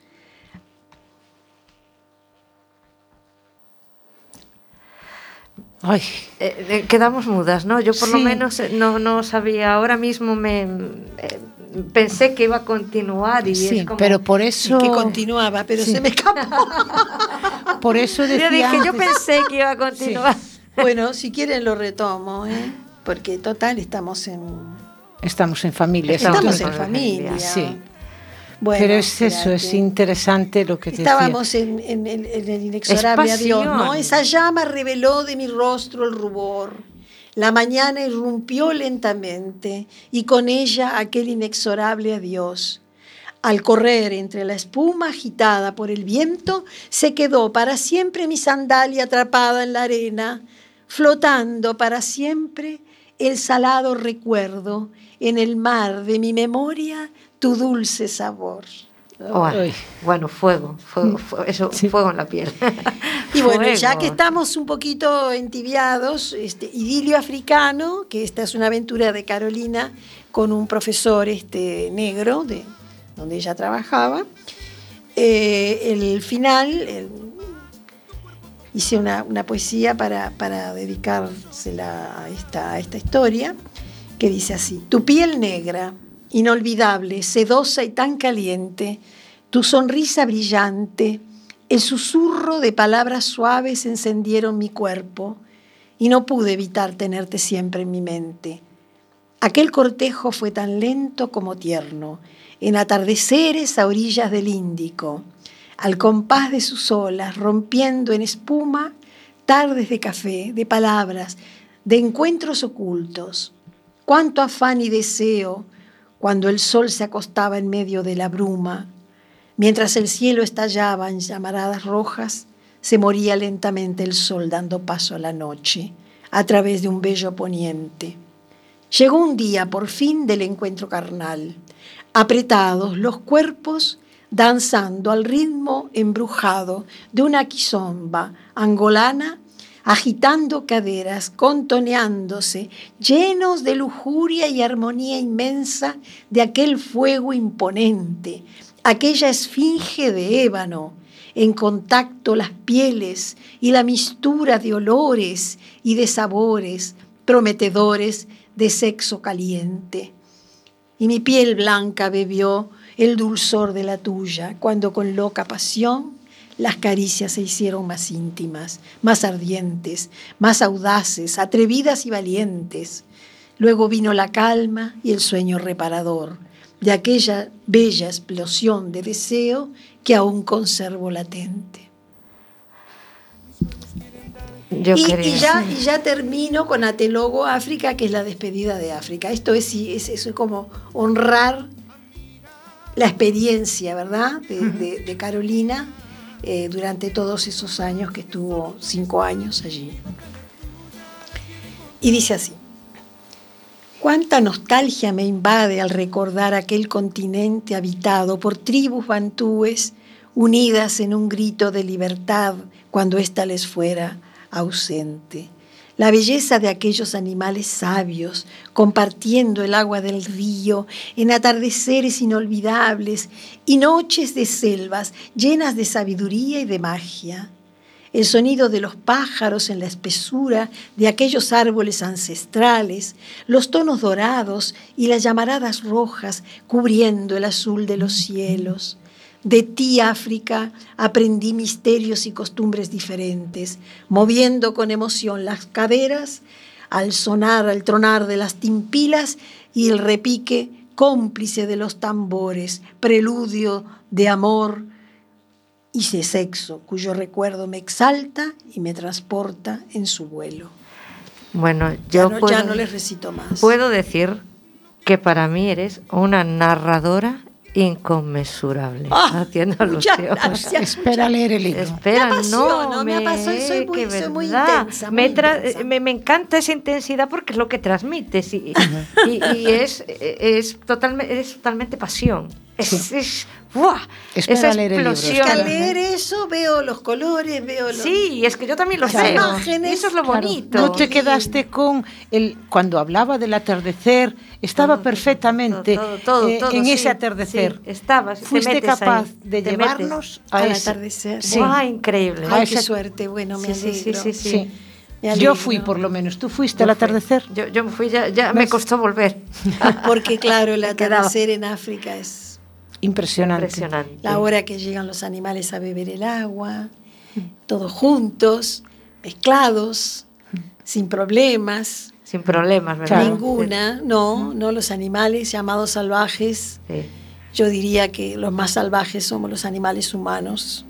Ay. Eh, eh, quedamos mudas, ¿no? Yo por Sí. lo menos eh, no, no sabía, ahora mismo me eh, pensé que iba a continuar y Sí, es como... pero por eso Que continuaba, pero Sí. se me escapó. por eso yo decía dije, yo pensé que iba a continuar. bueno, si quieren lo retomo, ¿eh? porque total estamos en, estamos en familia. Estamos estamos en familia. Sí. Bueno, pero es eso, es interesante lo que decía. Estábamos en, en el- en el inexorable adiós, ¿no? Esa llama reveló de mi rostro el rubor. La mañana irrumpió lentamente y con ella aquel inexorable adiós. Al correr entre la espuma agitada por el viento, se quedó para siempre mi sandalia atrapada en la arena, flotando para siempre el salado recuerdo en el mar de mi memoria, tu dulce sabor. Oh, Ay. bueno, fuego, fuego, fuego, eso, Sí. fuego en la piel. Y bueno, ya que estamos un poquito entibiados, este, Idilio Africano, que esta es una aventura de Carolina con un profesor este, negro, de donde ella trabajaba. Eh, el final, el- hice una, una poesía para, para dedicársela a esta, a esta historia, que dice así, tu piel negra, inolvidable, sedosa y tan caliente, tu sonrisa brillante, el susurro de palabras suaves encendieron mi cuerpo y no pude evitar tenerte siempre en mi mente. Aquel cortejo fue tan lento como tierno, en atardeceres a orillas del Índico, al compás de sus olas, rompiendo en espuma tardes de café, de palabras, de encuentros ocultos. Cuánto afán y deseo cuando el sol se acostaba en medio de la bruma, mientras el cielo estallaba en llamaradas rojas, se moría lentamente el sol dando paso a la noche a través de un bello poniente. Llegó un día por fin del encuentro carnal, apretados los cuerpos danzando al ritmo embrujado de una quizomba angolana, agitando caderas, contoneándose, llenos de lujuria y armonía inmensa de aquel fuego imponente, aquella esfinge de ébano, en contacto las pieles y la mistura de olores y de sabores prometedores de sexo caliente. Y mi piel blanca bebió el dulzor de la tuya, cuando con loca pasión las caricias se hicieron más íntimas, más ardientes, más audaces, atrevidas y valientes. Luego vino la calma y el sueño reparador de aquella bella explosión de deseo que aún conservo latente. Yo y, quería. y ya, y ya termino con Atelogo África, que es la despedida de África. Esto es, es, es como honrar la experiencia, ¿verdad?, de, de- de Carolina eh, durante todos esos años que estuvo, cinco años allí. Y dice así, cuánta nostalgia me invade al recordar aquel continente habitado por tribus bantúes unidas en un grito de libertad cuando ésta les fuera ausente. La belleza de aquellos animales sabios, compartiendo el agua del río, en atardeceres inolvidables y noches de selvas llenas de sabiduría y de magia. El sonido de los pájaros en la espesura de aquellos árboles ancestrales, los tonos dorados y las llamaradas rojas cubriendo el azul de los cielos. De ti, África, aprendí misterios y costumbres diferentes, moviendo con emoción las caderas al sonar, al tronar de las timpilas y el repique cómplice de los tambores, preludio de amor y de sexo, cuyo recuerdo me exalta y me transporta en su vuelo. Bueno, Ya yo no, puedo, ya no les recito más. puedo decir que para mí eres una narradora inconmensurable haciendo muchas alusión. gracias. Espera leer el libro. Espera, Me apasiono, no, me apasiona, soy muy- soy muy intensa, me, muy intensa. me, me encanta esa intensidad porque es lo que transmites y, y- y es, es, totalmente, es totalmente pasión. Es, es- ¡buah! Esa leer el libro, explosión. Que al leer eso veo los colores, veo los... Sí, es que yo también lo Las sé. imágenes, Eso es lo Claro, bonito. No te quedaste con el cuando hablaba del atardecer, estaba Todo, perfectamente todo, todo, eh, todo, en sí, ese atardecer. sí, estabas, te Fuiste metes capaz ahí, de te llevarnos a al ese- atardecer. Sí. ¡Buah, increíble! Ay, a qué suerte, bueno, me Sí, sí, sí, sí, Yo fui por lo menos. ¿Tú fuiste al atardecer? Yo, yo fui, ya, ya me costó volver. Porque claro, el atardecer en África es Impresionante. Impresionante. la hora que llegan los animales a beber el agua, todos juntos, mezclados, sin problemas, Sin problemas, ¿verdad? Ninguna, no, no los animales llamados salvajes. Sí. Yo diría que los más salvajes somos los animales humanos,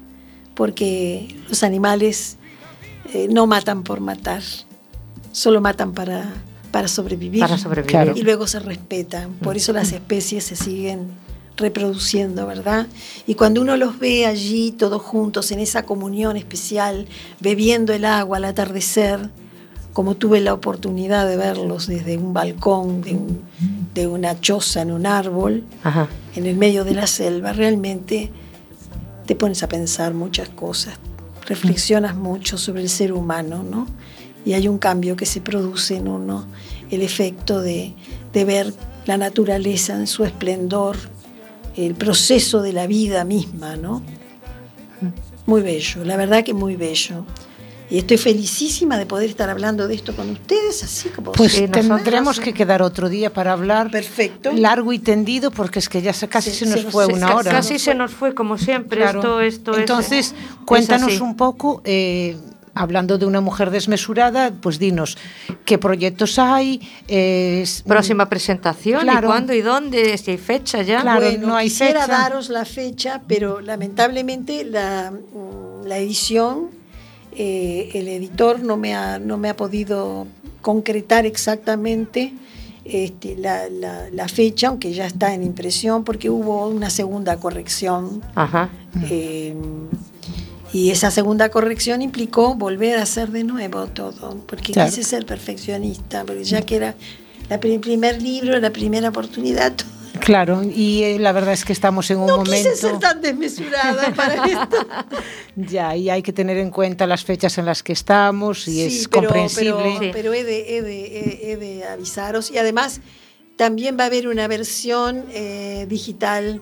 porque los animales eh, no matan por matar, solo matan para, para sobrevivir. Para sobrevivir. Claro. Y luego se respetan. Por eso las especies se siguen reproduciendo, ¿verdad? Y cuando uno los ve allí todos juntos en esa comunión especial, bebiendo el agua al atardecer, como tuve la oportunidad de verlos desde un balcón de, un- de una choza en un árbol, Ajá. en el medio de la selva, realmente te pones a pensar muchas cosas, reflexionas mucho sobre el ser humano, ¿no? Y hay un cambio que se produce en uno, el efecto de, de ver la naturaleza en su esplendor, el proceso de la vida misma, ¿no? Muy bello, la verdad que muy bello. Y estoy felicísima de poder estar hablando de esto con ustedes, así como Pues tendremos que quedar otro día para hablar Perfecto. largo y tendido porque es que ya se, casi Se- se, nos se fue se- una hora. Casi se nos fue como siempre. Claro. Esto, esto es- Entonces, es cuéntanos un poco, eh, hablando de una mujer desmesurada, pues dinos qué proyectos hay. eh, Próxima presentación, Claro. ¿y cuándo y dónde? Si hay fecha ya. Claro. Bueno, no hay quisiera fecha. daros la fecha, pero lamentablemente la, mm, la edición, eh, el editor no me ha, no me ha podido concretar exactamente este, la, la- la fecha, aunque ya está en impresión, porque hubo una segunda corrección. Ajá. eh, y esa segunda corrección implicó volver a hacer de nuevo todo, porque Claro. quise ser perfeccionista, porque ya que era pri- primer libro, la primera oportunidad, Claro, y eh, la verdad es que estamos en un no momento. quise ser tan desmesurada para esto. Ya, y hay que tener en cuenta las fechas en las que estamos y es pero, comprensible. Pero, Sí. pero he, de, he de- he de avisaros. Y además, también va a haber una versión eh, digital.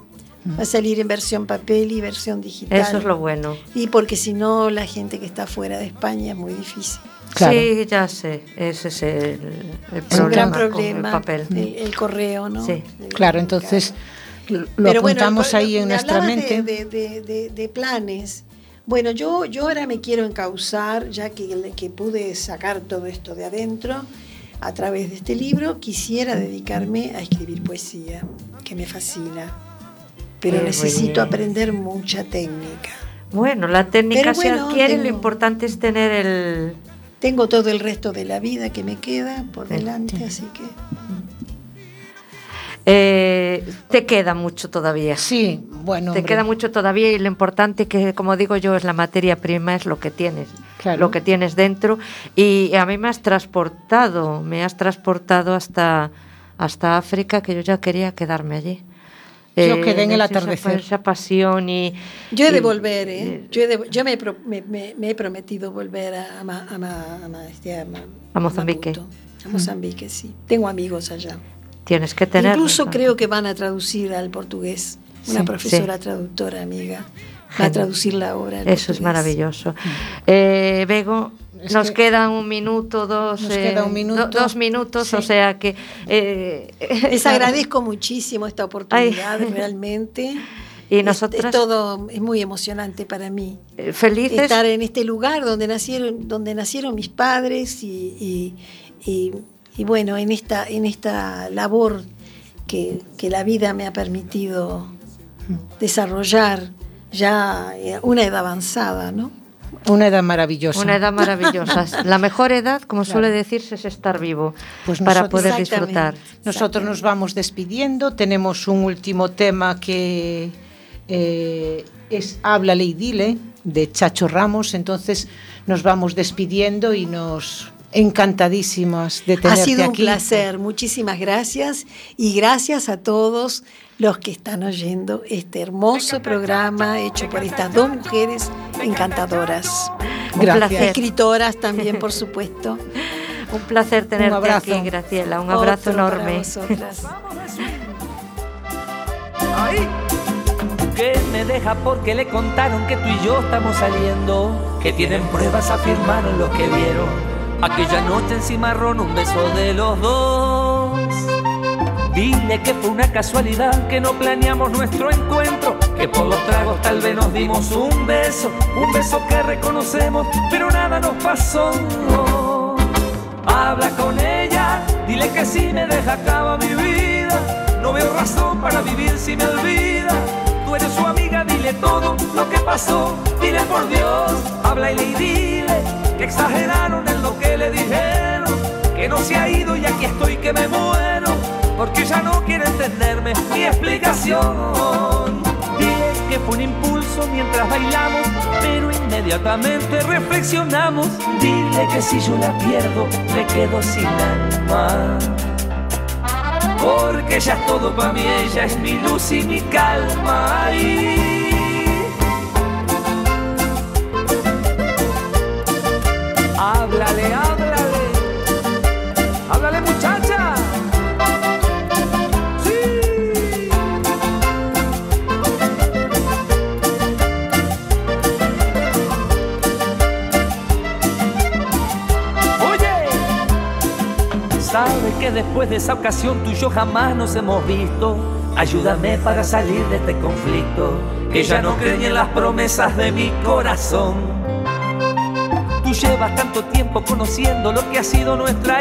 Va a salir en versión papel y versión digital. Eso es lo bueno. Y porque si no, la gente que está fuera de España es muy difícil. Claro. Sí, ya sé. Ese es el, el Es un gran problema con el problema. papel. El, el correo, ¿no? Sí. Claro, entonces lo Pero bueno, apuntamos lo- ahí en nuestra mente. De, de- de- de planes. Bueno, yo, yo ahora me quiero encauzar, ya que, que pude sacar todo esto de adentro a través de este libro, quisiera dedicarme a escribir poesía, que me fascina. Pero Eh, muy necesito bien. aprender mucha técnica. Bueno, la técnica bueno, se adquiere, lo tengo- importante es tener el... Tengo todo el resto de la vida que me queda por delante, así que... eh, te queda mucho todavía. Sí, bueno. Te hombre, queda mucho todavía y lo importante que, como digo yo, es la materia prima, es lo que tienes, Claro. lo que tienes dentro. Y a mí me has transportado, me has transportado hasta, hasta África, que yo ya quería quedarme allí. Eh, Yo quedé en el esa- atardecer. Esa, pasión y... Yo he de y- volver, ¿eh? Yo, he de- yo me, me- me- me he prometido volver a, a, a este, a Mozambique. Maputo. A Mozambique, sí. Tengo amigos allá. Tienes que tener... Incluso creo que van a traducir al portugués. Una Sí, profesora traductora amiga va a traducir la obra. Eso es portugués. maravilloso. Eh, Bego, Es nos que- queda un minuto, dos, Nos eh, queda un minuto. do- dos minutos, Sí. o sea que... eh, Les agradezco muchísimo esta oportunidad, Ay. realmente. Y Es- nosotras- Es, todo, es muy emocionante para mí. eh, felices. estar en este lugar donde nacieron, donde nacieron mis padres y, y- y- y bueno, en esta, en esta labor que, que la vida me ha permitido desarrollar ya a una edad avanzada, ¿no? Una edad maravillosa. Una edad maravillosa. La mejor edad, como suele decirse, es estar vivo Pues para nosotros- poder disfrutar. Nosotros nos vamos despidiendo. Tenemos un último tema que eh, es Háblale y dile de Chacho Ramos. Entonces nos vamos despidiendo y nos encantadísimas de Ha tenerte sido un aquí. placer, muchísimas gracias y gracias a todos los que están oyendo este hermoso programa hecho por estas dos mujeres encantadoras. Un Gracias. placer. Escritoras también, por supuesto. Un placer tenerte aquí, Graciela. Un abrazo Otro enorme. Ay, que me deja porque le contaron que tú y yo estamos saliendo. Que tienen pruebas, afirmaron lo que vieron. Aquella noche en Cimarrón, un beso de los dos. Dile que fue una casualidad, que no planeamos nuestro encuentro. Que por los tragos tal vez nos dimos un beso. Un beso que reconocemos, pero nada nos pasó. Habla con ella, dile que si me deja acaba mi vida. No veo razón para vivir si me olvida. Tú eres su amiga, dile todo lo que pasó. Dile por Dios, habla y dile que exageraron en lo que le dijeron. Que no se ha ido y aquí estoy que me muero. Porque ya no quiere entenderme mi explicación. Dile que fue un impulso mientras bailamos, pero inmediatamente reflexionamos. Dile que si yo la pierdo, me quedo sin alma. Porque ella es todo para mí, ella es mi luz y mi calma. Ay. Háblale, háblale. Háblale, que después de esa ocasión tú y yo jamás nos hemos visto. Ayúdame para salir de este conflicto, que ya no creen en las promesas de mi corazón. Tú llevas tanto tiempo conociendo lo que ha sido nuestra